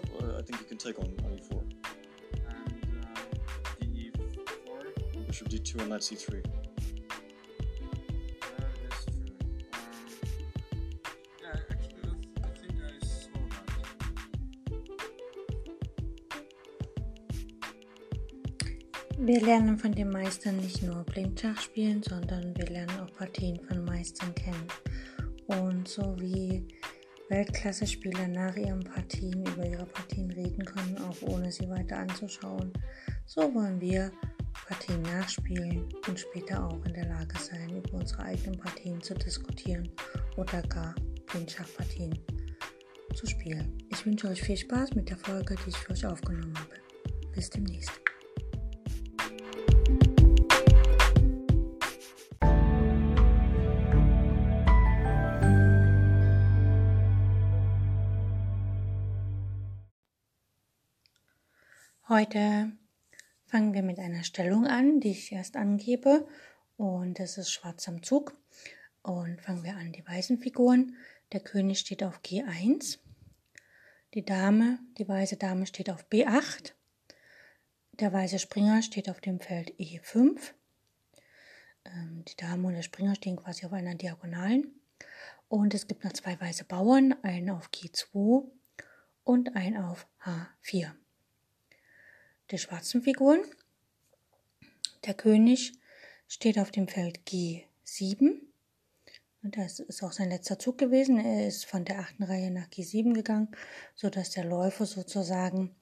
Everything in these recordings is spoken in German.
bishop, or I think you can take on, on e4. And uh, DE4. Bishop d2 and knight c3. That is true. Um, yeah, actually, I think I saw that. Wir lernen von den Meistern nicht nur Blindschach spielen, sondern wir lernen auch Partien von Meistern kennen. Und so wie Weltklasse-Spieler nach ihren Partien über ihre Partien reden können, auch ohne sie weiter anzuschauen, so wollen wir Partien nachspielen und später auch in der Lage sein, über unsere eigenen Partien zu diskutieren oder gar Blindschachpartien zu spielen. Ich wünsche euch viel Spaß mit der Folge, die ich für euch aufgenommen habe. Bis demnächst. Heute fangen wir mit einer Stellung an, die ich erst angebe. Und das ist schwarz am Zug. Und fangen wir an, die weißen Figuren. Der König steht auf G1. Die Dame, die weiße Dame steht auf B8. Der weiße Springer steht auf dem Feld E5. Ähm, die Dame und der Springer stehen quasi auf einer Diagonalen. Und es gibt noch zwei weiße Bauern, einen auf G2 und einen auf H4 der schwarzen Figuren. Der König steht auf dem Feld G7. Und das ist auch sein letzter Zug gewesen. Er ist von der achten Reihe nach G7 gegangen, sodass der Läufer sozusagen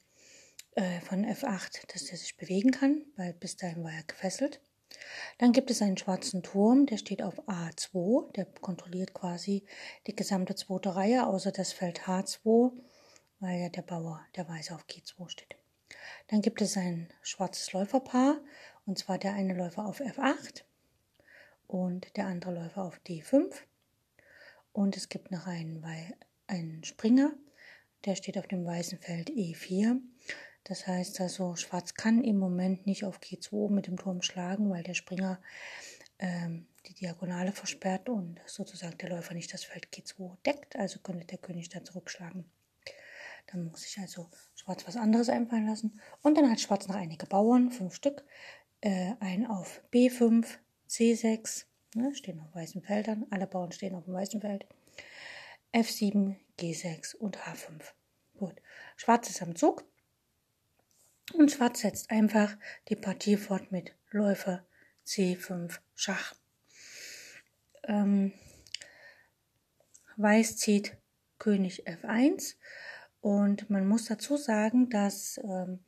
äh, von F8, dass er sich bewegen kann, weil bis dahin war er gefesselt. Dann gibt es einen schwarzen Turm, der steht auf A2, der kontrolliert quasi die gesamte zweite Reihe, außer das Feld H2, weil ja der Bauer, der Weiße auf G2 steht. Dann gibt es ein schwarzes Läuferpaar, und zwar der eine Läufer auf F8 und der andere Läufer auf D5. Und es gibt noch einen, einen Springer, der steht auf dem weißen Feld E4. Das heißt also, Schwarz kann im Moment nicht auf G2 mit dem Turm schlagen, weil der Springer ähm, die Diagonale versperrt und sozusagen der Läufer nicht das Feld G2 deckt. Also könnte der König da zurückschlagen. Dann muss ich also Schwarz was anderes einfallen lassen. Und dann hat Schwarz noch einige Bauern, fünf Stück. Äh, ein auf B5, C6, ne, stehen auf weißen Feldern. Alle Bauern stehen auf dem weißen Feld. F7, G6 und H5. Gut. Schwarz ist am Zug. Und Schwarz setzt einfach die Partie fort mit Läufer C5 Schach. Ähm, Weiß zieht König F1 und man muss dazu sagen, dass ähm,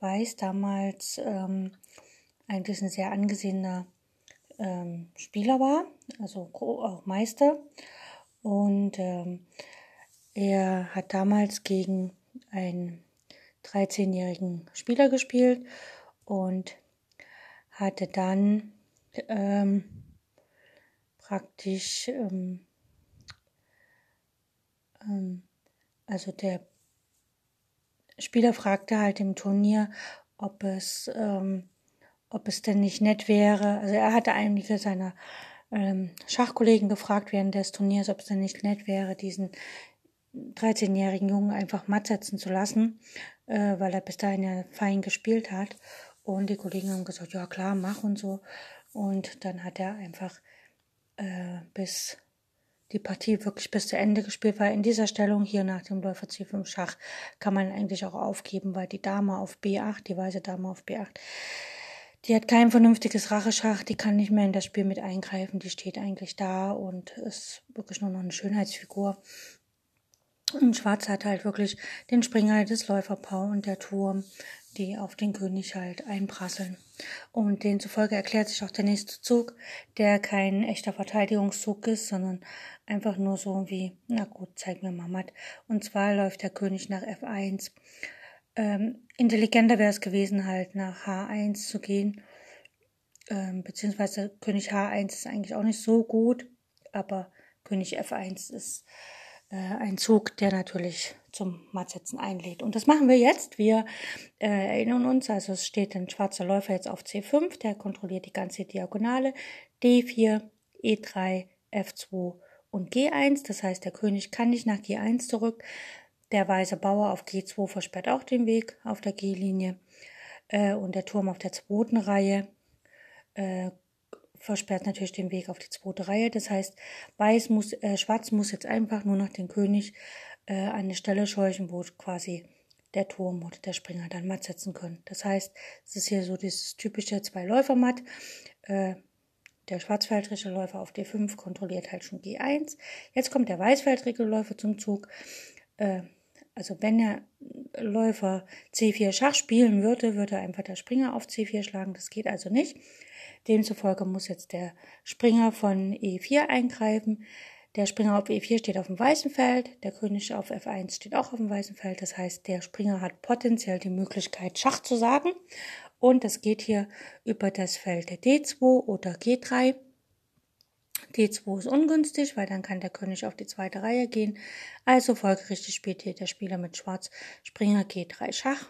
Weiß damals ähm, eigentlich ein sehr angesehener ähm, Spieler war, also auch Meister. Und ähm, er hat damals gegen einen 13-jährigen Spieler gespielt und hatte dann ähm, praktisch, ähm, also der Spieler fragte halt im Turnier, ob es, ähm, ob es denn nicht nett wäre. Also er hatte einige seiner ähm, Schachkollegen gefragt während des Turniers, ob es denn nicht nett wäre, diesen 13-jährigen Jungen einfach matt setzen zu lassen, äh, weil er bis dahin ja fein gespielt hat. Und die Kollegen haben gesagt, ja klar, mach und so. Und dann hat er einfach äh, bis die Partie wirklich bis zu Ende gespielt, weil in dieser Stellung hier nach dem Läufer C5 Schach kann man eigentlich auch aufgeben, weil die Dame auf B8, die weiße Dame auf B8, die hat kein vernünftiges Racheschach, die kann nicht mehr in das Spiel mit eingreifen, die steht eigentlich da und ist wirklich nur noch eine Schönheitsfigur. Und Schwarz hat halt wirklich den Springer, das Läuferpaar und der Turm, die auf den König halt einprasseln. Und demzufolge erklärt sich auch der nächste Zug, der kein echter Verteidigungszug ist, sondern einfach nur so wie, na gut, zeig mir mal matt. Und zwar läuft der König nach F1. Ähm, intelligenter wäre es gewesen, halt nach H1 zu gehen. Ähm, beziehungsweise König H1 ist eigentlich auch nicht so gut, aber König F1 ist ein Zug, der natürlich zum Mattsetzen einlädt. Und das machen wir jetzt. Wir äh, erinnern uns, also es steht ein schwarzer Läufer jetzt auf C5, der kontrolliert die ganze Diagonale. D4, E3, F2 und G1. Das heißt, der König kann nicht nach G1 zurück. Der weiße Bauer auf G2 versperrt auch den Weg auf der G-Linie. Äh, und der Turm auf der zweiten Reihe äh, versperrt natürlich den Weg auf die zweite Reihe. Das heißt, Weiß muss, äh, Schwarz muss jetzt einfach nur noch den König äh, an eine Stelle scheuchen, wo quasi der Turm oder der Springer dann matt setzen können. Das heißt, es ist hier so dieses typische Zwei-Läufer-Matt. Äh, der schwarzfeldrische Läufer auf D5 kontrolliert halt schon G1. Jetzt kommt der weißfeldrige Läufer zum Zug. Äh, also wenn der Läufer C4 Schach spielen würde, würde einfach der Springer auf C4 schlagen. Das geht also nicht. Demzufolge muss jetzt der Springer von E4 eingreifen. Der Springer auf E4 steht auf dem weißen Feld, der König auf F1 steht auch auf dem weißen Feld. Das heißt, der Springer hat potenziell die Möglichkeit, Schach zu sagen. Und das geht hier über das Feld D2 oder G3. D2 ist ungünstig, weil dann kann der König auf die zweite Reihe gehen. Also folgerichtig spielt hier der Spieler mit Schwarz Springer G3 Schach.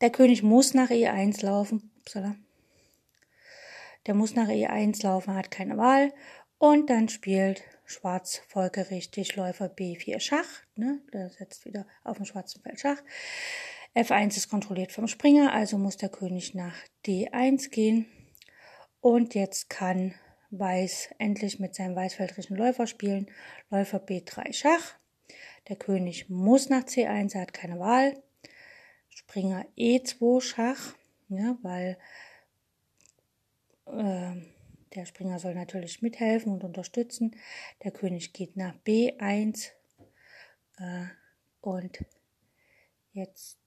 Der König muss nach E1 laufen. Upsala. Der muss nach E1 laufen, hat keine Wahl. Und dann spielt Schwarz folgerichtig Läufer B4 Schach. Ne? Der setzt wieder auf dem schwarzen Feld Schach. F1 ist kontrolliert vom Springer, also muss der König nach D1 gehen. Und jetzt kann Weiß endlich mit seinem weißfeldrischen Läufer spielen. Läufer B3 Schach. Der König muss nach C1, er hat keine Wahl. Springer E2 Schach, ja, weil äh, der Springer soll natürlich mithelfen und unterstützen. Der König geht nach B1 äh, und jetzt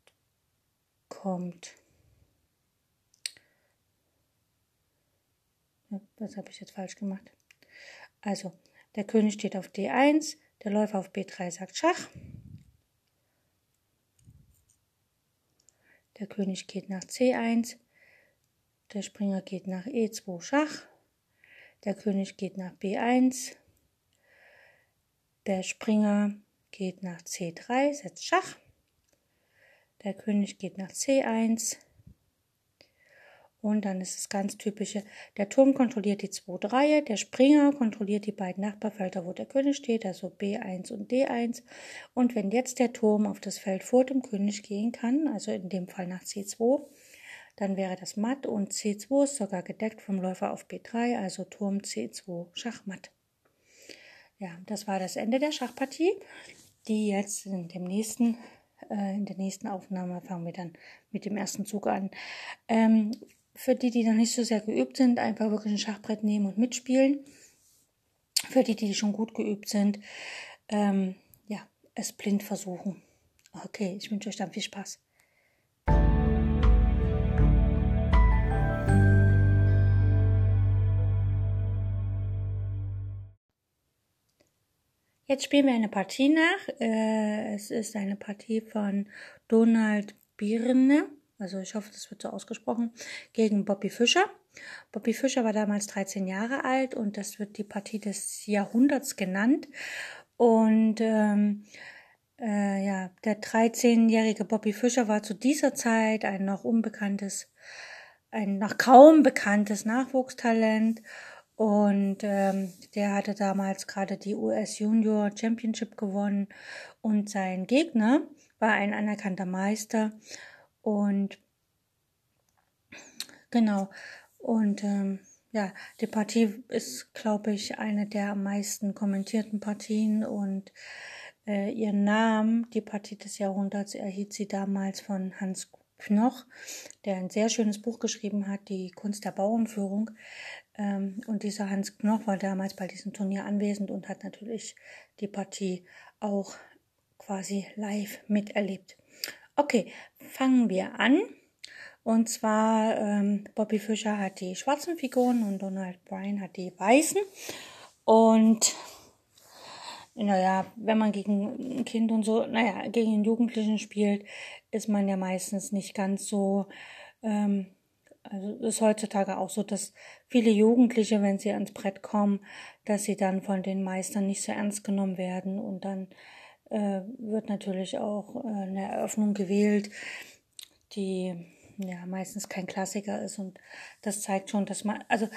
kommt Was habe ich jetzt falsch gemacht? Also, der König steht auf D1, der Läufer auf B3 sagt Schach. Der König geht nach C1, der Springer geht nach E2 Schach, der König geht nach B1, der Springer geht nach C3, setzt Schach, der König geht nach C1, und dann ist es ganz typische, der Turm kontrolliert die zweite Reihe, der Springer kontrolliert die beiden Nachbarfelder, wo der König steht, also B1 und D1. Und wenn jetzt der Turm auf das Feld vor dem König gehen kann, also in dem Fall nach C2, dann wäre das matt und C2 ist sogar gedeckt vom Läufer auf B3, also Turm C2 Schachmatt. Ja, das war das Ende der Schachpartie, die jetzt in dem nächsten äh, in der nächsten Aufnahme fangen wir dann mit dem ersten Zug an. Ähm, für die, die noch nicht so sehr geübt sind, einfach wirklich ein Schachbrett nehmen und mitspielen. Für die, die schon gut geübt sind, ähm, ja, es blind versuchen. Okay, ich wünsche euch dann viel Spaß. Jetzt spielen wir eine Partie nach. Äh, es ist eine Partie von Donald Birne also ich hoffe, das wird so ausgesprochen, gegen Bobby Fischer. Bobby Fischer war damals 13 Jahre alt und das wird die Partie des Jahrhunderts genannt. Und ähm, äh, ja, der 13-jährige Bobby Fischer war zu dieser Zeit ein noch unbekanntes, ein noch kaum bekanntes Nachwuchstalent. Und ähm, der hatte damals gerade die US Junior Championship gewonnen und sein Gegner war ein anerkannter Meister und genau. Und ähm, ja, die Partie ist, glaube ich, eine der am meisten kommentierten Partien und äh, ihren Namen, die Partie des Jahrhunderts, erhielt sie damals von Hans Knoch, der ein sehr schönes Buch geschrieben hat, die Kunst der Bauernführung. Ähm, und dieser Hans Knoch war damals bei diesem Turnier anwesend und hat natürlich die Partie auch quasi live miterlebt. Okay, fangen wir an. Und zwar, ähm, Bobby Fischer hat die schwarzen Figuren und Donald Bryan hat die weißen. Und naja, wenn man gegen ein Kind und so, naja, gegen einen Jugendlichen spielt, ist man ja meistens nicht ganz so, ähm, also ist heutzutage auch so, dass viele Jugendliche, wenn sie ans Brett kommen, dass sie dann von den Meistern nicht so ernst genommen werden. Und dann äh, wird natürlich auch äh, eine Eröffnung gewählt, die ja meistens kein Klassiker ist. Und das zeigt schon, dass man, also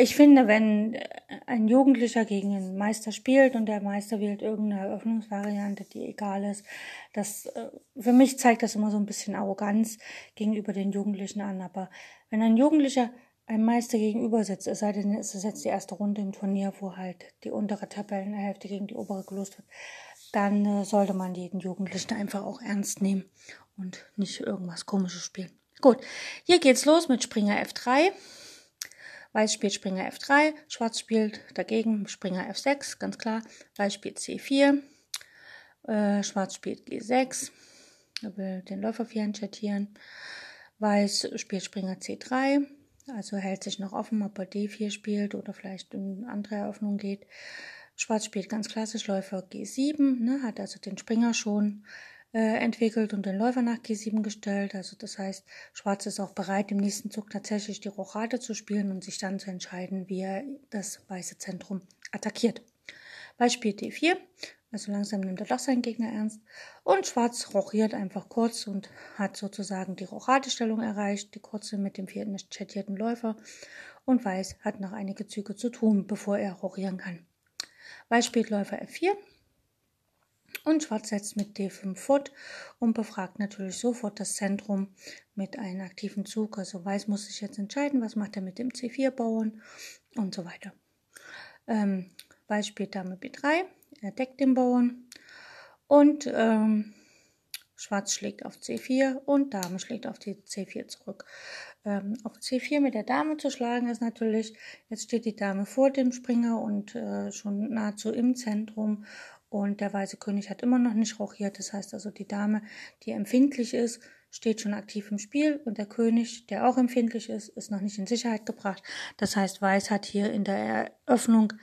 ich finde, wenn äh, ein Jugendlicher gegen einen Meister spielt und der Meister wählt irgendeine Eröffnungsvariante, die egal ist, das äh, für mich zeigt das immer so ein bisschen Arroganz gegenüber den Jugendlichen an. Aber wenn ein Jugendlicher einem Meister gegenüber sitzt, es sei denn, es ist jetzt die erste Runde im Turnier, wo halt die untere Tabellenhälfte gegen die obere gelost wird, dann äh, sollte man jeden Jugendlichen einfach auch ernst nehmen und nicht irgendwas Komisches spielen. Gut, hier geht's los mit Springer F3. Weiß spielt Springer F3, Schwarz spielt dagegen Springer F6, ganz klar. Weiß spielt C4, äh, Schwarz spielt G6, er will den Läufer 4 entschattieren. Weiß spielt Springer C3, also hält sich noch offen, ob er D4 spielt oder vielleicht in andere Eröffnung geht. Schwarz spielt ganz klassisch Läufer G7, ne, hat also den Springer schon äh, entwickelt und den Läufer nach G7 gestellt. Also das heißt, Schwarz ist auch bereit, im nächsten Zug tatsächlich die Rochade zu spielen und sich dann zu entscheiden, wie er das weiße Zentrum attackiert. Beispiel D4, also langsam nimmt er doch seinen Gegner ernst. Und Schwarz rochiert einfach kurz und hat sozusagen die Rochadestellung erreicht, die kurze mit dem vierten chattierten Läufer. Und Weiß hat noch einige Züge zu tun, bevor er rochieren kann. Weiß spielt Läufer F4, und Schwarz setzt mit D5 fort und befragt natürlich sofort das Zentrum mit einem aktiven Zug. Also Weiß muss sich jetzt entscheiden, was macht er mit dem C4-Bauern und so weiter. Ähm, Weiß spielt Dame B3, er deckt den Bauern und ähm, Schwarz schlägt auf C4 und Dame schlägt auf die C4 zurück. Ähm, auf C4 mit der Dame zu schlagen ist natürlich, jetzt steht die Dame vor dem Springer und äh, schon nahezu im Zentrum und der weiße König hat immer noch nicht rochiert. Das heißt also, die Dame, die empfindlich ist, steht schon aktiv im Spiel und der König, der auch empfindlich ist, ist noch nicht in Sicherheit gebracht. Das heißt, Weiß hat hier in der Eröffnung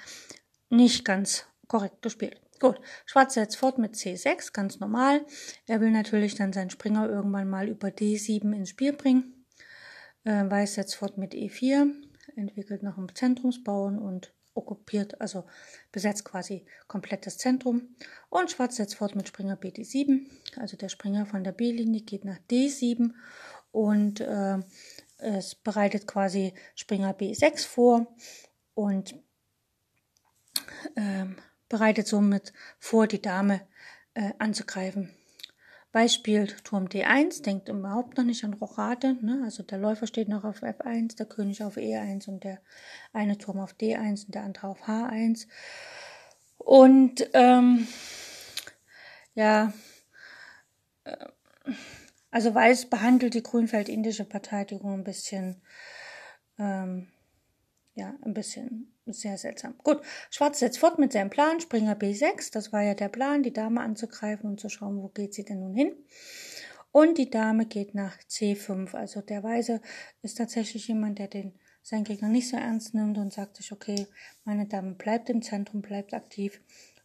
nicht ganz korrekt gespielt. Gut, Schwarz setzt fort mit C6, ganz normal. Er will natürlich dann seinen Springer irgendwann mal über D7 ins Spiel bringen. Äh, Weiß setzt fort mit E4, entwickelt noch einen Zentrumsbauen und okkupiert, also besetzt quasi komplett das Zentrum. Und Schwarz setzt fort mit Springer BD7. Also der Springer von der B-Linie geht nach D7 und äh, es bereitet quasi Springer B6 vor und äh, bereitet somit vor, die Dame äh, anzugreifen. Beispiel Turm D1, denkt überhaupt noch nicht an Rochade. Ne? Also der Läufer steht noch auf F1, der König auf E1 und der eine Turm auf D1 und der andere auf H1. Und ähm, ja, äh, also Weiß behandelt die grünfeld-indische Verteidigung ein bisschen, ähm, ja, ein bisschen sehr seltsam. Gut, Schwarz setzt fort mit seinem Plan, Springer B6, das war ja der Plan, die Dame anzugreifen und zu schauen, wo geht sie denn nun hin. Und die Dame geht nach C5, also der Weise ist tatsächlich jemand, der den seinen Gegner nicht so ernst nimmt und sagt sich, okay, meine Dame bleibt im Zentrum, bleibt aktiv,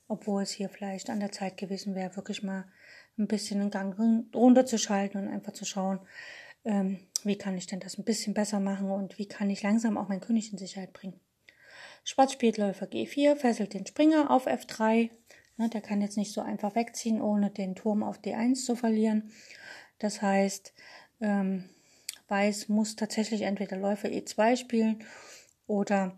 obwohl es hier vielleicht an der Zeit gewesen wäre, wirklich mal ein bisschen den Gang runterzuschalten und einfach zu schauen, ähm, wie kann ich denn das ein bisschen besser machen und wie kann ich langsam auch mein König in Sicherheit bringen. Schwarz spielt Läufer G4, fesselt den Springer auf F3. Ne, der kann jetzt nicht so einfach wegziehen, ohne den Turm auf D1 zu verlieren. Das heißt, ähm, Weiß muss tatsächlich entweder Läufer E2 spielen oder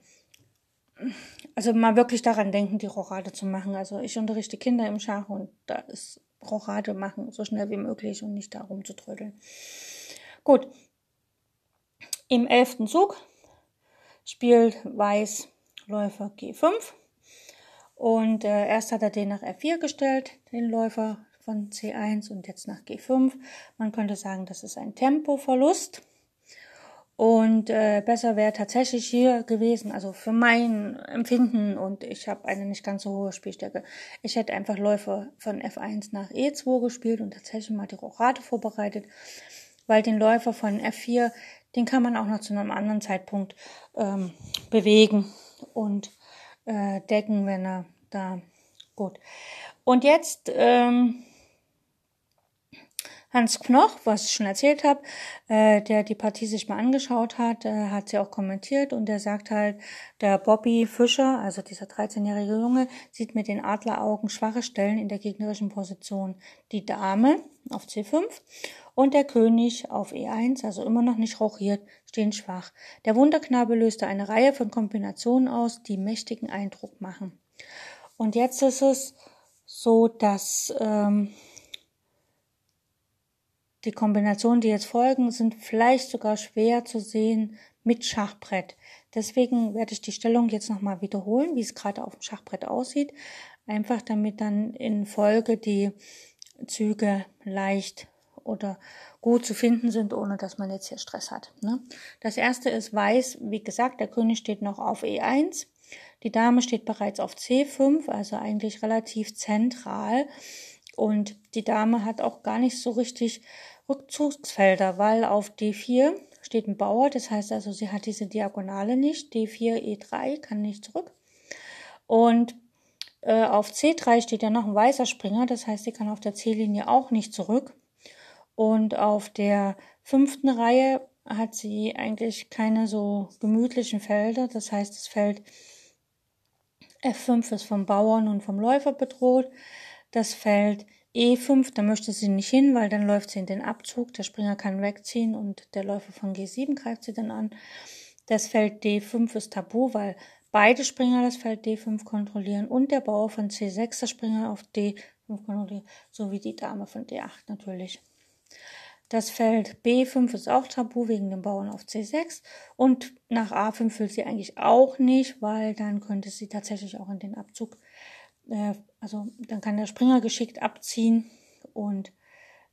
also mal wirklich daran denken, die Rochade zu machen. Also ich unterrichte Kinder im Schach und da ist Rochade machen so schnell wie möglich und nicht darum zu trödeln. Gut. Im elften Zug spielt Weiß Läufer G5. Und äh, erst hat er den nach F4 gestellt, den Läufer von C1 und jetzt nach G5. Man könnte sagen, das ist ein Tempoverlust. Und äh, besser wäre tatsächlich hier gewesen, also für mein Empfinden, und ich habe eine nicht ganz so hohe Spielstärke, ich hätte einfach Läufer von F1 nach E2 gespielt und tatsächlich mal die Rochade vorbereitet, weil den Läufer von F4, den kann man auch noch zu einem anderen Zeitpunkt ähm, bewegen und äh, decken, wenn er da gut. Und jetzt ähm, Hans Knoch, was ich schon erzählt habe, äh, der die Partie sich mal angeschaut hat, äh, hat sie auch kommentiert und der sagt halt, der Bobby Fischer, also dieser 13-jährige Junge, sieht mit den Adleraugen schwache Stellen in der gegnerischen Position. Die Dame auf C5 und der König auf E1, also immer noch nicht rochiert, stehen schwach. Der Wunderknabe löste eine Reihe von Kombinationen aus, die mächtigen Eindruck machen. Und jetzt ist es so, dass ähm, die Kombinationen, die jetzt folgen, sind vielleicht sogar schwer zu sehen mit Schachbrett. Deswegen werde ich die Stellung jetzt nochmal wiederholen, wie es gerade auf dem Schachbrett aussieht. Einfach damit dann in Folge die Züge leicht oder gut zu finden sind, ohne dass man jetzt hier Stress hat. Ne? Das erste ist Weiß, wie gesagt, der König steht noch auf E1. Die Dame steht bereits auf C5, also eigentlich relativ zentral. Und die Dame hat auch gar nicht so richtig Rückzugsfelder, weil auf D4 steht ein Bauer, das heißt also, sie hat diese Diagonale nicht. D4, E3 kann nicht zurück. Und äh, auf C3 steht ja noch ein weißer Springer, das heißt, sie kann auf der C-Linie auch nicht zurück. Und auf der fünften Reihe hat sie eigentlich keine so gemütlichen Felder, das heißt, das Feld F5 ist vom Bauern und vom Läufer bedroht. Das Feld E5, da möchte sie nicht hin, weil dann läuft sie in den Abzug. Der Springer kann wegziehen und der Läufer von G7 greift sie dann an. Das Feld D5 ist tabu, weil beide Springer das Feld D5 kontrollieren und der Bauer von C6 das Springer auf D5 kontrolliert, sowie die Dame von D8 natürlich. Das Feld B5 ist auch tabu wegen dem Bauern auf C6 und nach A5 will sie eigentlich auch nicht, weil dann könnte sie tatsächlich auch in den Abzug äh, also dann kann der Springer geschickt abziehen und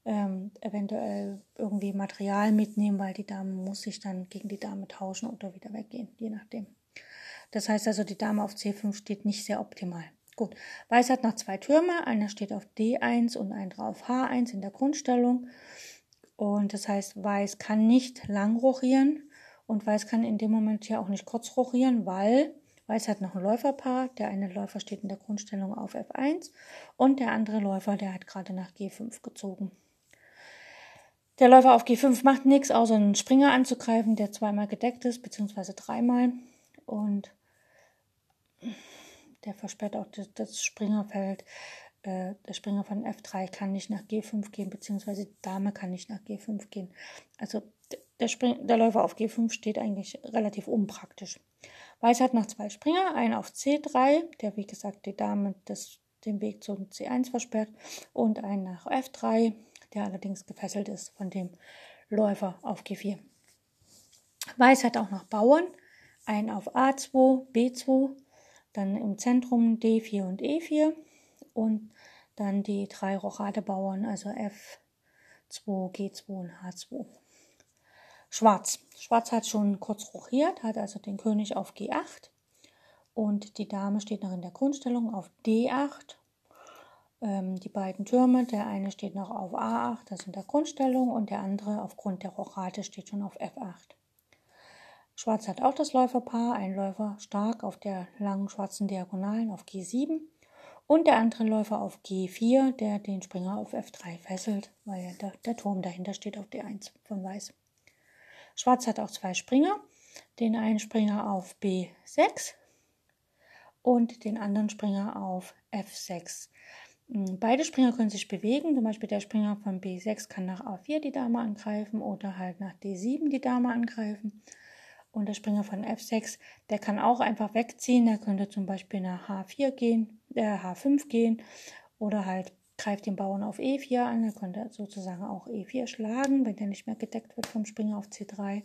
ähm, eventuell irgendwie Material mitnehmen, weil die Dame muss sich dann gegen die Dame tauschen oder wieder weggehen, je nachdem. Das heißt also, die Dame auf C5 steht nicht sehr optimal. Gut, Weiß hat noch zwei Türme, einer steht auf D1 und ein auf H1 in der Grundstellung. Und das heißt, Weiß kann nicht lang rochieren und Weiß kann in dem Moment hier auch nicht kurz rochieren, weil Weiß hat noch ein Läuferpaar. Der eine Läufer steht in der Grundstellung auf F1 und der andere Läufer, der hat gerade nach G5 gezogen. Der Läufer auf G5 macht nichts, außer einen Springer anzugreifen, der zweimal gedeckt ist, beziehungsweise dreimal. Und der versperrt auch das, Springerfeld. Äh, der Springer von F3 kann nicht nach G5 gehen, beziehungsweise die Dame kann nicht nach G5 gehen. Also der, Spring der Läufer auf G5 steht eigentlich relativ unpraktisch. Weiß hat noch zwei Springer, einen auf C3, der wie gesagt die Dame das, den Weg zum C1 versperrt, und einen nach F3, der allerdings gefesselt ist von dem Läufer auf G4. Weiß hat auch noch Bauern, einen auf A2, B2, dann im Zentrum D4 und E4 und dann die drei Rochade-Bauern, also F2, G2 und H2. Schwarz. Schwarz hat schon kurz rochiert, hat also den König auf G8 und die Dame steht noch in der Grundstellung auf D8. Ähm, die beiden Türme, der eine steht noch auf A8, das in der Grundstellung, und der andere aufgrund der Rochade steht schon auf F8. Schwarz hat auch das Läuferpaar, ein Läufer stark auf der langen schwarzen Diagonalen auf G7 und der andere Läufer auf G4, der den Springer auf F3 fesselt, weil der, der Turm dahinter steht auf D1 von Weiß. Schwarz hat auch zwei Springer, den einen Springer auf B6 und den anderen Springer auf F6. Hm, beide Springer können sich bewegen, zum Beispiel der Springer von B6 kann nach A4 die Dame angreifen oder halt nach D7 die Dame angreifen. Und der Springer von F6, der kann auch einfach wegziehen, der könnte zum Beispiel nach H4 gehen, äh, H5 gehen oder halt greift den Bauern auf E4 an, er könnte sozusagen auch E4 schlagen, wenn der nicht mehr gedeckt wird vom Springer auf C3.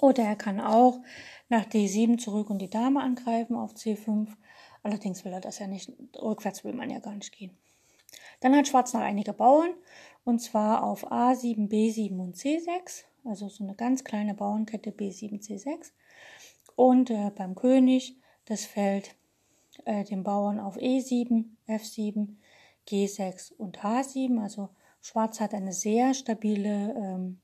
Oder er kann auch nach D7 zurück und die Dame angreifen auf C5. Allerdings will er das ja nicht, rückwärts will man ja gar nicht gehen. Dann hat Schwarz noch einige Bauern, und zwar auf A7, B7 und C6, also so eine ganz kleine Bauernkette B7, C6. Und äh, beim König das Feld äh, den Bauern auf E7, F7, G6 und H7. Also Schwarz hat eine sehr stabile ähm,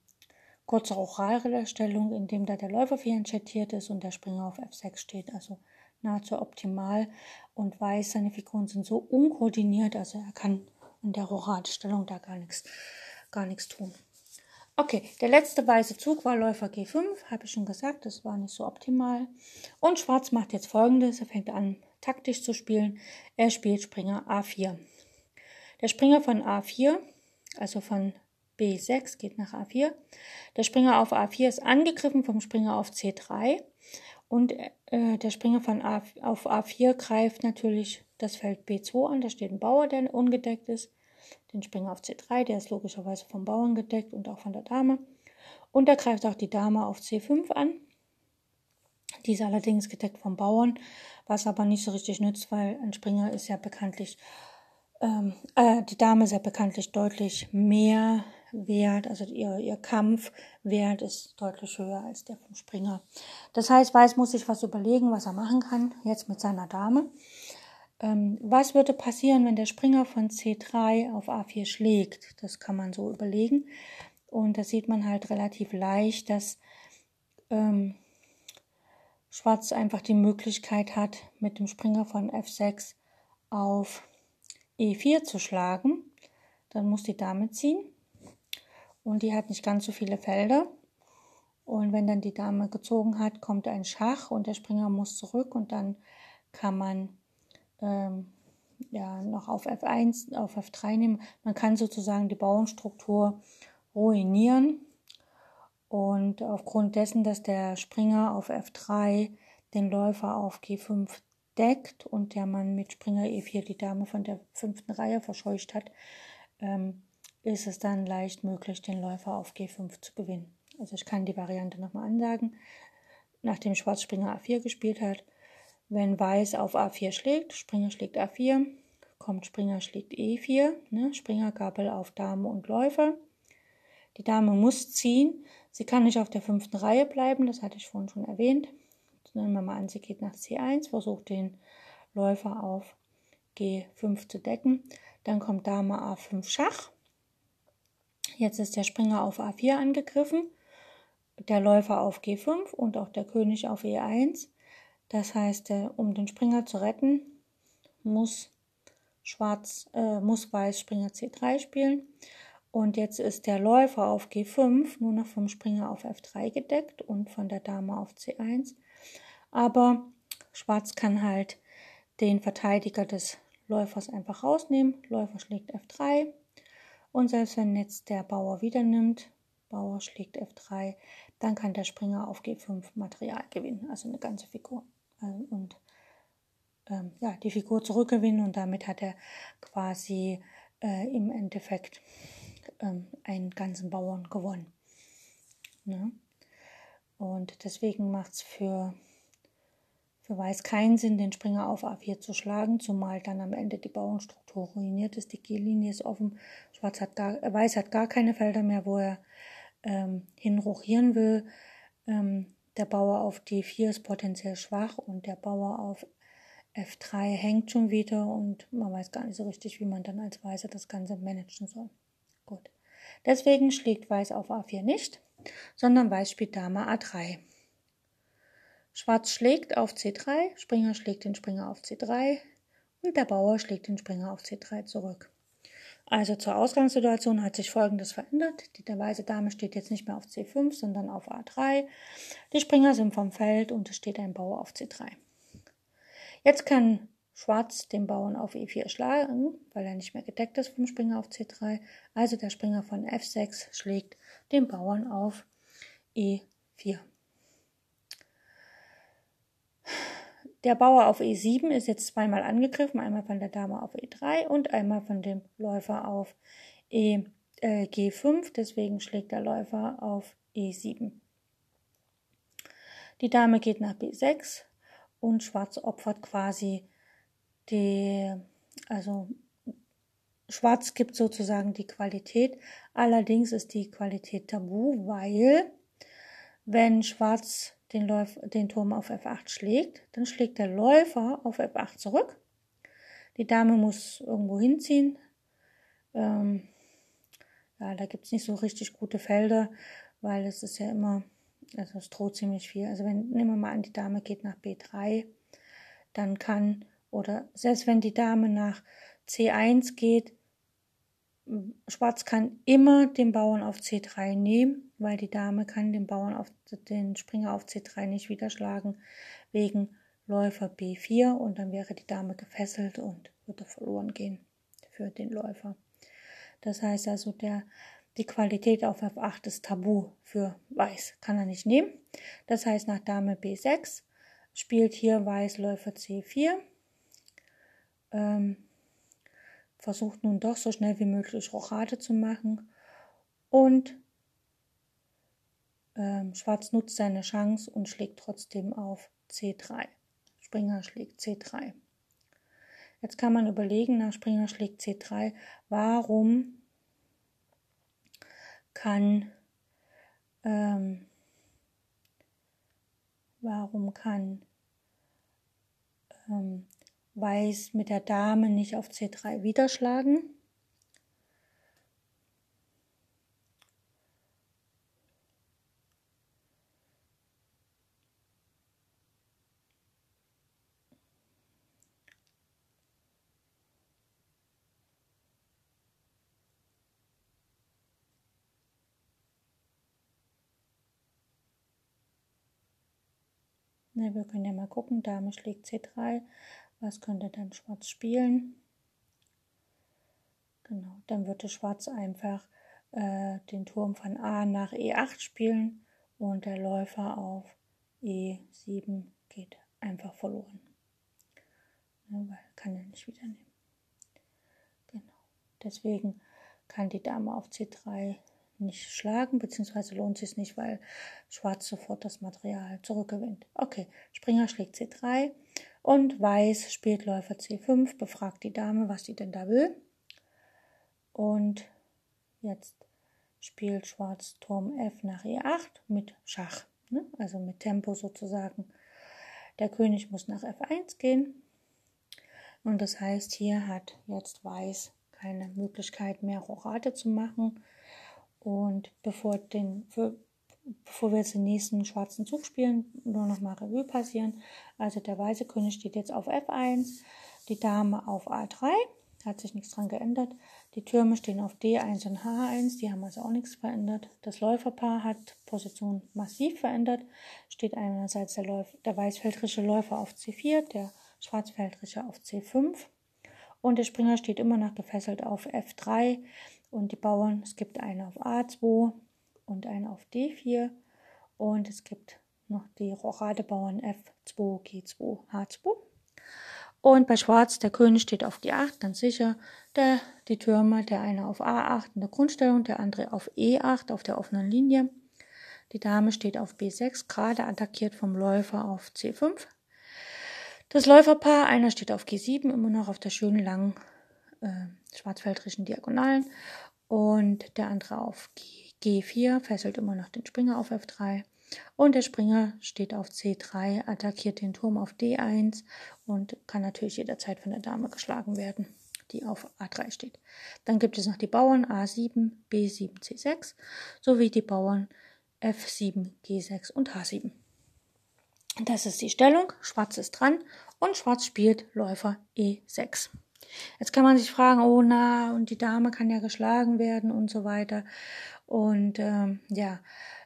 kurze Rochalstellung, in dem da der Läufer fianchettiert ist und der Springer auf F6 steht. Also nahezu optimal. Und Weiß, seine Figuren sind so unkoordiniert, also er kann in der Rochadestellung da gar nichts gar nichts tun. Okay, der letzte weiße Zug war Läufer G5, habe ich schon gesagt, das war nicht so optimal. Und Schwarz macht jetzt folgendes, er fängt an taktisch zu spielen. Er spielt Springer A4. Der Springer von A4, also von B6 geht nach A4. Der Springer auf A4 ist angegriffen vom Springer auf C3 und äh, der Springer von A, auf A4 greift natürlich das Feld B2 an. Da steht ein Bauer, der ungedeckt ist den Springer auf C3, der ist logischerweise vom Bauern gedeckt und auch von der Dame. Und er greift auch die Dame auf C5 an. Die ist allerdings gedeckt vom Bauern, was aber nicht so richtig nützt, weil ein Springer ist ja bekanntlich, ähm, äh, die Dame ist ja bekanntlich deutlich mehr wert, also ihr, ihr Kampfwert ist deutlich höher als der vom Springer. Das heißt, Weiß muss sich was überlegen, was er machen kann, jetzt mit seiner Dame. Ähm, was würde passieren, wenn der Springer von C3 auf A4 schlägt? Das kann man so überlegen. Und da sieht man halt relativ leicht, dass ähm, Schwarz einfach die Möglichkeit hat, mit dem Springer von F6 auf E4 zu schlagen. Dann muss die Dame ziehen. Und die hat nicht ganz so viele Felder. Und wenn dann die Dame gezogen hat, kommt ein Schach und der Springer muss zurück und dann kann man ähm, ja, noch auf F1, auf F3 nehmen. Man kann sozusagen die Bauernstruktur ruinieren. Und aufgrund dessen, dass der Springer auf F3 den Läufer auf G5 deckt und der Mann mit Springer E4 die Dame von der fünften Reihe verscheucht hat, ähm, ist es dann leicht möglich, den Läufer auf G5 zu gewinnen. Also ich kann die Variante nochmal ansagen. Nachdem Schwarz Springer A4 gespielt hat, wenn Weiß auf A4 schlägt, Springer schlägt A4, kommt Springer schlägt E4, ne? Springer Gabel auf Dame und Läufer. Die Dame muss ziehen. Sie kann nicht auf der fünften Reihe bleiben, das hatte ich vorhin schon erwähnt. Nehmen wir mal an, sie geht nach C1, versucht den Läufer auf G5 zu decken. Dann kommt Dame A5 Schach. Jetzt ist der Springer auf A4 angegriffen, der Läufer auf G5 und auch der König auf E1. Das heißt, äh, um den Springer zu retten, muss Schwarz, äh, muss Weiß Springer C3 spielen. Und jetzt ist der Läufer auf G5 nur noch vom Springer auf F3 gedeckt und von der Dame auf C1. Aber Schwarz kann halt den Verteidiger des Läufers einfach rausnehmen. Läufer schlägt F3. Und selbst wenn jetzt der Bauer wieder nimmt, Bauer schlägt F3, dann kann der Springer auf G5 Material gewinnen, also eine ganze Figur und ähm, ja, die Figur zurückgewinnen und damit hat er quasi äh, im Endeffekt ähm, einen ganzen Bauern gewonnen. Ne? Und deswegen macht es für, für Weiß keinen Sinn, den Springer auf A4 zu schlagen, zumal dann am Ende die Bauernstruktur ruiniert ist. Die G-Linie ist offen. Schwarz hat gar, äh, Weiß hat gar keine Felder mehr, wo er ähm, hinrochieren will. Ähm, der Bauer auf D4 ist potenziell schwach und der Bauer auf F3 hängt schon wieder und man weiß gar nicht so richtig, wie man dann als Weißer das Ganze managen soll. Gut. Deswegen schlägt Weiß auf A4 nicht, sondern Weiß spielt Dame A3. Schwarz schlägt auf C3, Springer schlägt den Springer auf C3 und der Bauer schlägt den Springer auf C3 zurück. Also zur Ausgangssituation hat sich Folgendes verändert. Die weiße Dame steht jetzt nicht mehr auf C5, sondern auf A3. Die Springer sind vom Feld und es steht ein Bauer auf C3. Jetzt kann Schwarz den Bauern auf E4 schlagen, weil er nicht mehr gedeckt ist vom Springer auf C3. Also der Springer von F6 schlägt den Bauern auf E4. Der Bauer auf E7 ist jetzt zweimal angegriffen, einmal von der Dame auf E3 und einmal von dem Läufer auf e, äh, G5, deswegen schlägt der Läufer auf E7. Die Dame geht nach B6 und Schwarz opfert quasi die, also Schwarz gibt sozusagen die Qualität, allerdings ist die Qualität tabu, weil wenn Schwarz den, Läuf den Turm auf F8 schlägt, dann schlägt der Läufer auf F8 zurück. Die Dame muss irgendwo hinziehen. Ähm, ja, da gibt es nicht so richtig gute Felder, weil es ist ja immer, also es droht ziemlich viel. Also wenn, nehmen wir mal an, die Dame geht nach B3, dann kann, oder selbst wenn die Dame nach C1 geht, Schwarz kann immer den Bauern auf C3 nehmen, weil die Dame kann den Bauern auf den Springer auf C3 nicht wieder schlagen, wegen Läufer B4 und dann wäre die Dame gefesselt und würde verloren gehen für den Läufer. Das heißt also, der, die Qualität auf F8 ist tabu für Weiß, kann er nicht nehmen. Das heißt, nach Dame B6 spielt hier Weiß Läufer C4. Ähm, versucht nun doch so schnell wie möglich Rochade zu machen und ähm, Schwarz nutzt seine Chance und schlägt trotzdem auf C3. Springer schlägt C3. Jetzt kann man überlegen, nach Springer schlägt C3, warum kann ähm, warum kann ähm, Weiß mit der Dame nicht auf C3 wieder schlagen. Ne, wir können ja mal gucken. Dame schlägt C3. Was könnte dann Schwarz spielen? Genau, dann würde Schwarz einfach äh, den Turm von A nach E8 spielen und der Läufer auf E7 geht einfach verloren. Ja, weil kann er nicht wieder nehmen. Genau. Deswegen kann die Dame auf C3 nicht schlagen, beziehungsweise lohnt sich nicht, weil Schwarz sofort das Material zurückgewinnt. Okay, Springer schlägt C3 und Weiß spielt Läufer C5, befragt die Dame, was sie denn da will. Und jetzt spielt Schwarz Turm F nach E8 mit Schach, ne? also mit Tempo sozusagen. Der König muss nach F1 gehen. Und das heißt, hier hat jetzt Weiß keine Möglichkeit mehr, Rochade zu machen. Und bevor, den, bevor wir jetzt den nächsten schwarzen Zug spielen, nur noch mal Revue passieren. Also der weiße König steht jetzt auf F1, die Dame auf A3, hat sich nichts dran geändert. Die Türme stehen auf D1 und H1, die haben also auch nichts verändert. Das Läuferpaar hat Position massiv verändert. Steht einerseits der, Läuf der weißfeldrische Läufer auf C4, der schwarzfeldrische auf C5. Und der Springer steht immer noch gefesselt auf F3 und die Bauern, es gibt eine auf A2, und eine auf D4 und es gibt noch die Rochadebauern F2, G2, H2. Und bei Schwarz, der König steht auf G8, ganz sicher. Der, die Türme, der eine auf A8 in der Grundstellung, der andere auf E8 auf der offenen Linie. Die Dame steht auf B6, gerade attackiert vom Läufer auf C5. Das Läuferpaar, einer steht auf G7, immer noch auf der schönen langen äh, schwarzfeldrischen Diagonalen und der andere auf G G4 fesselt immer noch den Springer auf F3 und der Springer steht auf C3, attackiert den Turm auf D1 und kann natürlich jederzeit von der Dame geschlagen werden, die auf A3 steht. Dann gibt es noch die Bauern A7, B7, C6 sowie die Bauern F7, G6 und H7. Das ist die Stellung. Schwarz ist dran und Schwarz spielt Läufer E6. Jetzt kann man sich fragen, oh na, und die Dame kann ja geschlagen werden und so weiter. Und ähm, ja,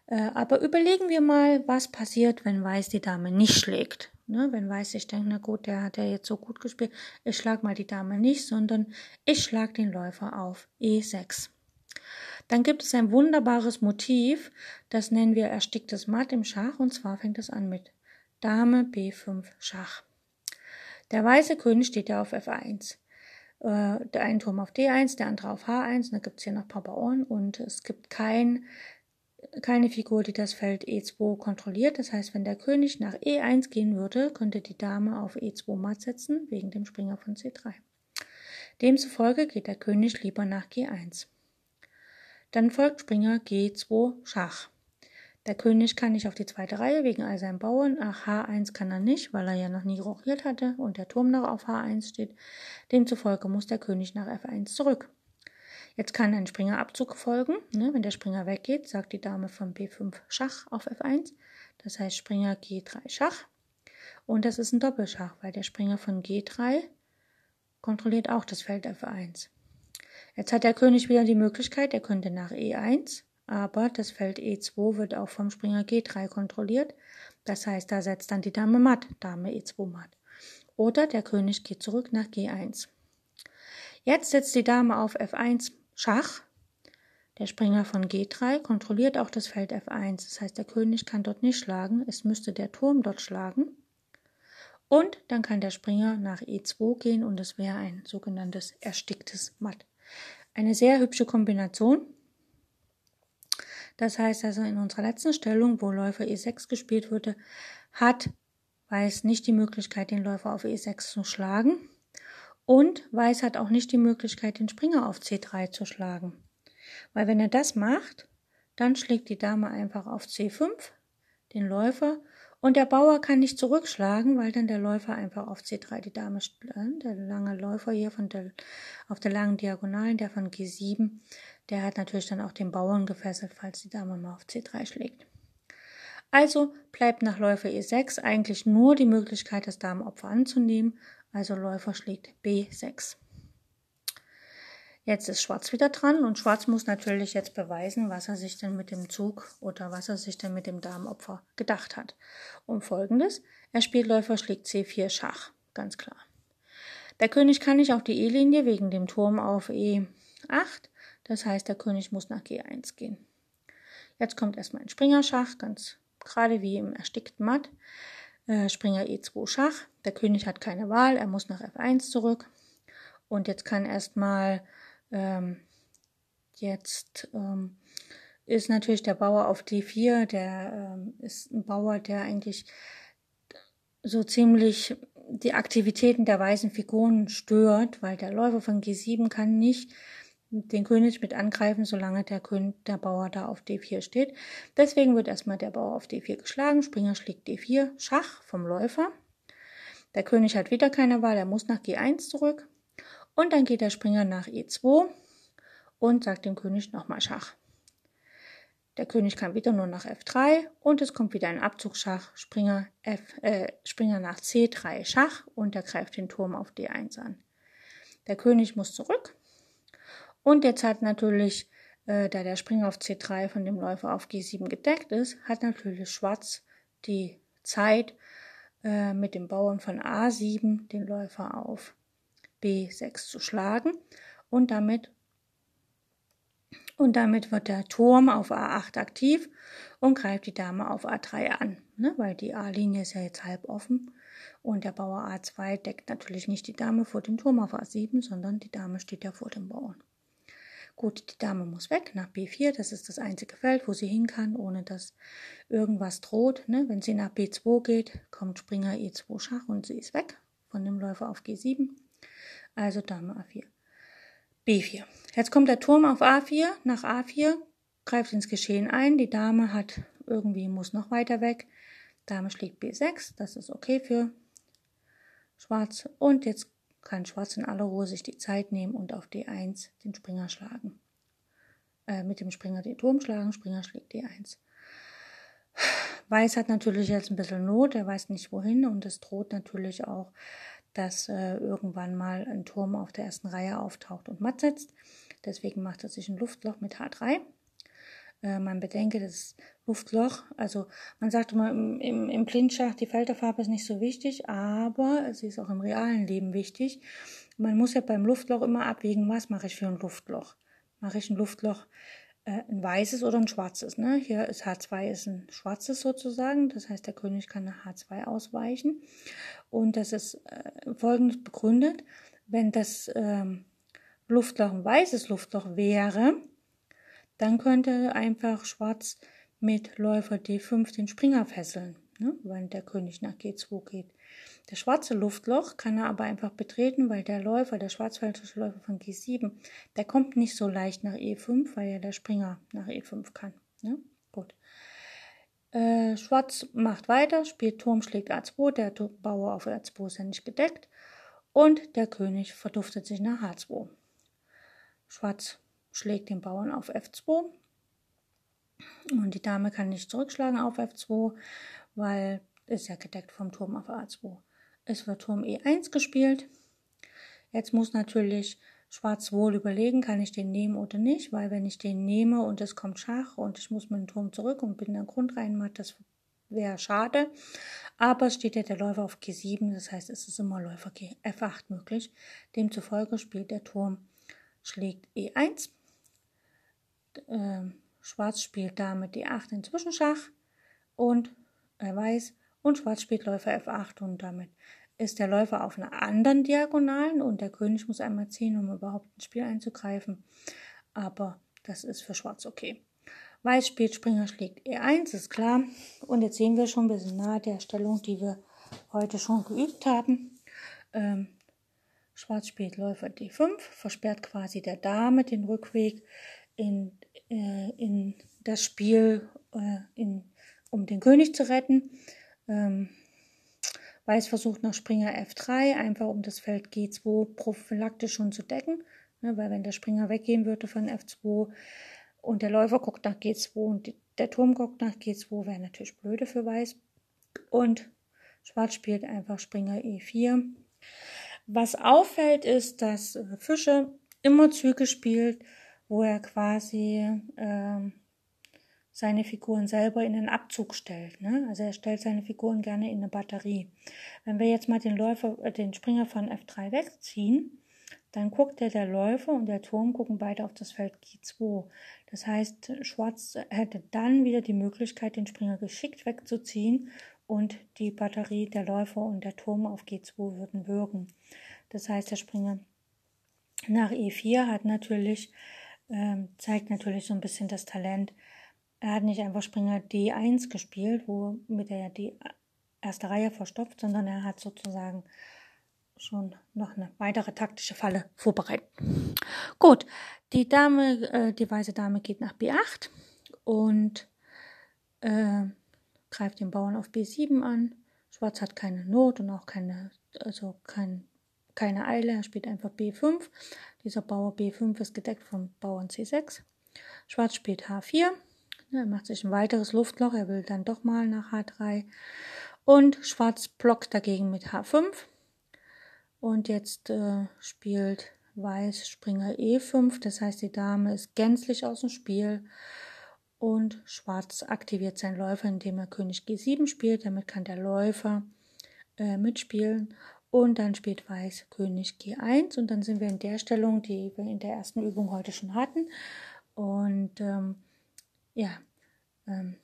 äh, aber überlegen wir mal, was passiert, wenn Weiß die Dame nicht schlägt. Ne? Wenn Weiß sich denkt, na gut, der hat ja jetzt so gut gespielt, ich schlag mal die Dame nicht, sondern ich schlag den Läufer auf E6. Dann gibt es ein wunderbares Motiv, das nennen wir ersticktes Matt im Schach, und zwar fängt es an mit Dame B5 Schach. Der weiße König steht ja auf F1 äh, der eine Turm auf D1, der andere auf H1. Da gibt es hier noch ein paar Bauern und es gibt kein, keine Figur, die das Feld E2 kontrolliert. Das heißt, wenn der König nach E1 gehen würde, könnte die Dame auf E2 matt setzen, wegen dem Springer von C3. Demzufolge geht der König lieber nach G1. Dann folgt Springer G2 Schach. Der König kann nicht auf die zweite Reihe wegen all seinen Bauern. Ach, H1 kann er nicht, weil er ja noch nie rochiert hatte und der Turm noch auf H1 steht. Demzufolge muss der König nach F1 zurück. Jetzt kann ein Springerabzug folgen. Ne? Wenn der Springer weggeht, sagt die Dame von B5 Schach auf F1. Das heißt Springer G3 Schach. Und das ist ein Doppelschach, weil der Springer von G3 kontrolliert auch das Feld F1. Jetzt hat der König wieder die Möglichkeit, er könnte nach E1, aber das Feld E2 wird auch vom Springer G3 kontrolliert. Das heißt, da setzt dann die Dame matt, Dame E2 matt. Oder der König geht zurück nach G1. Jetzt setzt die Dame auf F1 Schach. Der Springer von G3 kontrolliert auch das Feld F1. Das heißt, der König kann dort nicht schlagen. Es müsste der Turm dort schlagen. Und dann kann der Springer nach E2 gehen und es wäre ein sogenanntes ersticktes Matt. Eine sehr hübsche Kombination. Das heißt also in unserer letzten Stellung, wo Läufer E6 gespielt wurde, hat Weiß nicht die Möglichkeit, den Läufer auf E6 zu schlagen. Und Weiß hat auch nicht die Möglichkeit, den Springer auf C3 zu schlagen. Weil wenn er das macht, dann schlägt die Dame einfach auf C5, den Läufer, und der Bauer kann nicht zurückschlagen, weil dann der Läufer einfach auf C3 die Dame, äh, der lange Läufer hier von der, auf der langen Diagonalen, der von G7, der hat natürlich dann auch den Bauern gefesselt, falls die Dame mal auf C3 schlägt. Also bleibt nach Läufer E6 eigentlich nur die Möglichkeit, das Damenopfer anzunehmen, also Läufer schlägt B6. Jetzt ist Schwarz wieder dran und Schwarz muss natürlich jetzt beweisen, was er sich denn mit dem Zug oder was er sich denn mit dem Damenopfer gedacht hat. Um folgendes, er spielt Läufer schlägt C4 Schach, ganz klar. Der König kann nicht auf die E-Linie wegen dem Turm auf E8, das heißt, der König muss nach G1 gehen. Jetzt kommt erstmal ein Springerschach, ganz gerade wie im erstickten Matt. Äh, Springer E2 Schach. Der König hat keine Wahl, er muss nach F1 zurück. Und jetzt kann erstmal ähm, jetzt ähm, ist natürlich der Bauer auf D4, der ähm, ist ein Bauer, der eigentlich so ziemlich die Aktivitäten der weißen Figuren stört, weil der Läufer von G7 kann nicht den König mit angreifen, solange der, König, der Bauer da auf D4 steht. Deswegen wird erstmal der Bauer auf D4 geschlagen, Springer schlägt D4, Schach vom Läufer. Der König hat wieder keine Wahl, er muss nach G1 zurück. Und dann geht der Springer nach E2 und sagt dem König nochmal Schach. Der König kann wieder nur nach F3 und es kommt wieder ein Abzugsschach, Springer, F, äh, Springer nach C3 Schach und er greift den Turm auf D1 an. Der König muss zurück und jetzt hat natürlich, äh, da der Springer auf C3 von dem Läufer auf G7 gedeckt ist, hat natürlich Schwarz die Zeit, äh, mit dem Bauern von A7 den Läufer auf B6 zu schlagen. Und damit und damit wird der Turm auf A8 aktiv und greift die Dame auf A3 an, ne, weil die A-Linie ist ja jetzt halb offen. Und der Bauer A2 deckt natürlich nicht die Dame vor dem Turm auf A7, sondern die Dame steht ja vor dem Bauern. Gut, die Dame muss weg nach B4, das ist das einzige Feld, wo sie hin kann, ohne dass irgendwas droht. Ne? Wenn sie nach B2 geht, kommt Springer E2 Schach und sie ist weg von dem Läufer auf G7. Also Dame A4. B4. Jetzt kommt der Turm auf A4. Nach A4 greift ins Geschehen ein. Die Dame hat irgendwie muss noch weiter weg. Dame schlägt B6. Das ist okay für Schwarz. Und jetzt kann Schwarz in aller Ruhe sich die Zeit nehmen und auf D1 den Springer schlagen. Äh, mit dem Springer den Turm schlagen. Springer schlägt D1. Weiß hat natürlich jetzt ein bisschen Not. Er weiß nicht wohin und es droht natürlich auch dass äh, irgendwann mal ein Turm auf der ersten Reihe auftaucht und matt setzt. Deswegen macht er sich ein Luftloch mit H3. Äh, man bedenke, das Luftloch, also man sagt immer im, im, im Blindschach, die Felderfarbe ist nicht so wichtig, aber sie ist auch im realen Leben wichtig. Man muss ja beim Luftloch immer abwägen, was mache ich für ein Luftloch. Mache ich ein Luftloch äh, ein weißes oder ein schwarzes. Ne? Hier ist H2 ist ein schwarzes sozusagen, das heißt der König kann nach H2 ausweichen. Und das ist äh, folgendes begründet, wenn das ähm, Luftloch ein weißes Luftloch wäre, dann könnte einfach Schwarz mit Läufer D5 den Springer fesseln, ne? wenn der König nach G2 geht. Das schwarze Luftloch kann er aber einfach betreten, weil der Läufer, der schwarzfeldische Läufer von G7, der kommt nicht so leicht nach E5, weil ja der Springer nach E5 kann. Ne? Gut. Äh, Schwarz macht weiter, spielt Turm, schlägt A2, der Bauer auf A2 ist ja nicht gedeckt und der König verduftet sich nach H2. Schwarz schlägt den Bauern auf F2 und die Dame kann nicht zurückschlagen auf F2, weil ist ja gedeckt vom Turm auf A2. Es wird Turm E1 gespielt. Jetzt muss natürlich Schwarz wohl überlegen, kann ich den nehmen oder nicht, weil wenn ich den nehme und es kommt Schach und ich muss mit dem Turm zurück und bin dann Grundreihenmatt, das wäre schade. Aber es steht ja der Läufer auf G7, das heißt, es ist immer Läufer F8 möglich. Demzufolge spielt der Turm, schlägt E1. Ähm, Schwarz spielt damit D8 in Zwischenschach und äh, Weiß und Schwarz spielt Läufer F8 und damit ist der Läufer auf einer anderen Diagonalen und der König muss einmal ziehen, um überhaupt ins Spiel einzugreifen. Aber das ist für Schwarz okay. Weiß spielt Springer schlägt E1, ist klar. Und jetzt sehen wir schon, wir sind nahe der Stellung, die wir heute schon geübt haben. Ähm, Schwarz spielt Läufer D5, versperrt quasi der Dame den Rückweg in, äh, in das Spiel, äh, in, um den König zu retten. Ähm, Weiß versucht nach Springer F3, einfach um das Feld G2 prophylaktisch schon zu decken, ne, weil wenn der Springer weggehen würde von F2 und der Läufer guckt nach G2 und der Turm guckt nach G2, wäre natürlich blöde für Weiß. Und Schwarz spielt einfach Springer E4. Was auffällt, ist, dass äh, Fische immer Züge spielt, wo er quasi äh, seine Figuren selber in den Abzug stellt. Ne? Also er stellt seine Figuren gerne in eine Batterie. Wenn wir jetzt mal den Läufer, äh, den Springer von F3 wegziehen, dann guckt der, der Läufer und der Turm gucken beide auf das Feld G2. Das heißt, Schwarz hätte dann wieder die Möglichkeit, den Springer geschickt wegzuziehen und die Batterie der Läufer und der Turm auf G2 würden wirken. Das heißt, der Springer nach E4 hat natürlich, ähm, zeigt natürlich so ein bisschen das Talent, er hat nicht einfach Springer D1 gespielt, wo mit der die erste Reihe verstopft, sondern er hat sozusagen schon noch eine weitere taktische Falle vorbereitet. Gut, die Dame, äh, die weiße Dame geht nach B8 und äh, greift den Bauern auf B7 an. Schwarz hat keine Not und auch keine, also kein, keine Eile. Er spielt einfach B5. Dieser Bauer B5 ist gedeckt vom Bauern C6. Schwarz spielt H4. Er macht sich ein weiteres Luftloch. Er will dann doch mal nach H3. Und Schwarz blockt dagegen mit H5. Und jetzt äh, spielt Weiß Springer E5. Das heißt, die Dame ist gänzlich aus dem Spiel. Und Schwarz aktiviert seinen Läufer, indem er König G7 spielt. Damit kann der Läufer äh, mitspielen. Und dann spielt Weiß König G1. Und dann sind wir in der Stellung, die wir in der ersten Übung heute schon hatten. Und ähm, ja, ähm,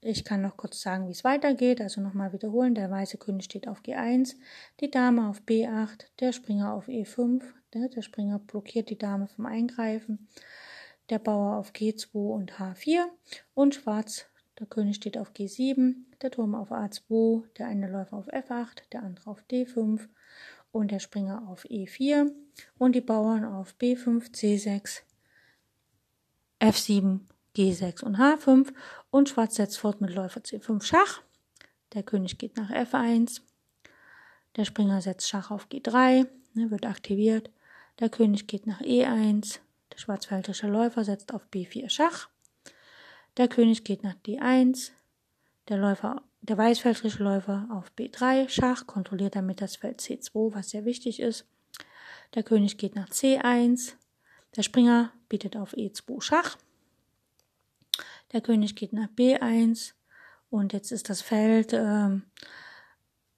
ich kann noch kurz sagen, wie es weitergeht. Also nochmal wiederholen. Der weiße König steht auf G1, die Dame auf B8, der Springer auf E5. Der, der Springer blockiert die Dame vom Eingreifen. Der Bauer auf G2 und H4. Und Schwarz, der König steht auf G7, der Turm auf A2, der eine Läufer auf F8, der andere auf D5 und der Springer auf E4 und die Bauern auf B5, C6, F7 G6 und H5 und Schwarz setzt fort mit Läufer C5 Schach. Der König geht nach F1. Der Springer setzt Schach auf G3, ne, wird aktiviert. Der König geht nach E1. Der schwarzfeldrische Läufer setzt auf B4 Schach. Der König geht nach D1. Der Läufer, der weißfeldrische Läufer auf B3 Schach, kontrolliert damit das Feld C2, was sehr wichtig ist. Der König geht nach C1. Der Springer bietet auf E2 Schach. Der König geht nach B1 und jetzt ist das Feld ähm,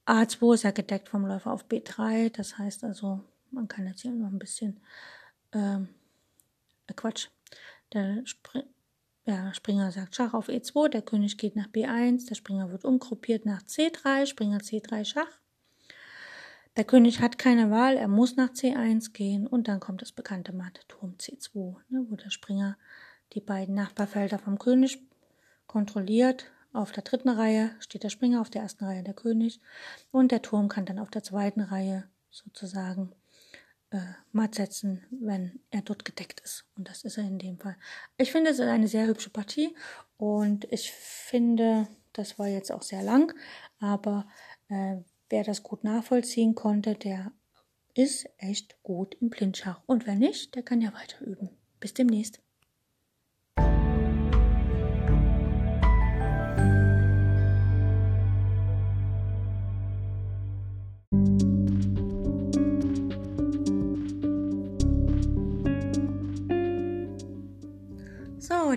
A2 ist ja gedeckt vom Läufer auf B3. Das heißt also, man kann jetzt hier noch ein bisschen ähm, äh Quatsch. Der Spr ja, Springer sagt Schach auf E2, der König geht nach B1, der Springer wird umgruppiert nach C3, Springer C3 Schach. Der König hat keine Wahl, er muss nach C1 gehen und dann kommt das bekannte Matt Turm C2, ne, wo der Springer die beiden Nachbarfelder vom König kontrolliert. Auf der dritten Reihe steht der Springer, auf der ersten Reihe der König und der Turm kann dann auf der zweiten Reihe sozusagen äh, matt setzen, wenn er dort gedeckt ist. Und das ist er in dem Fall. Ich finde, es ist eine sehr hübsche Partie und ich finde, das war jetzt auch sehr lang, aber äh, wer das gut nachvollziehen konnte, der ist echt gut im Blindschach. Und wer nicht, der kann ja weiter üben. Bis demnächst.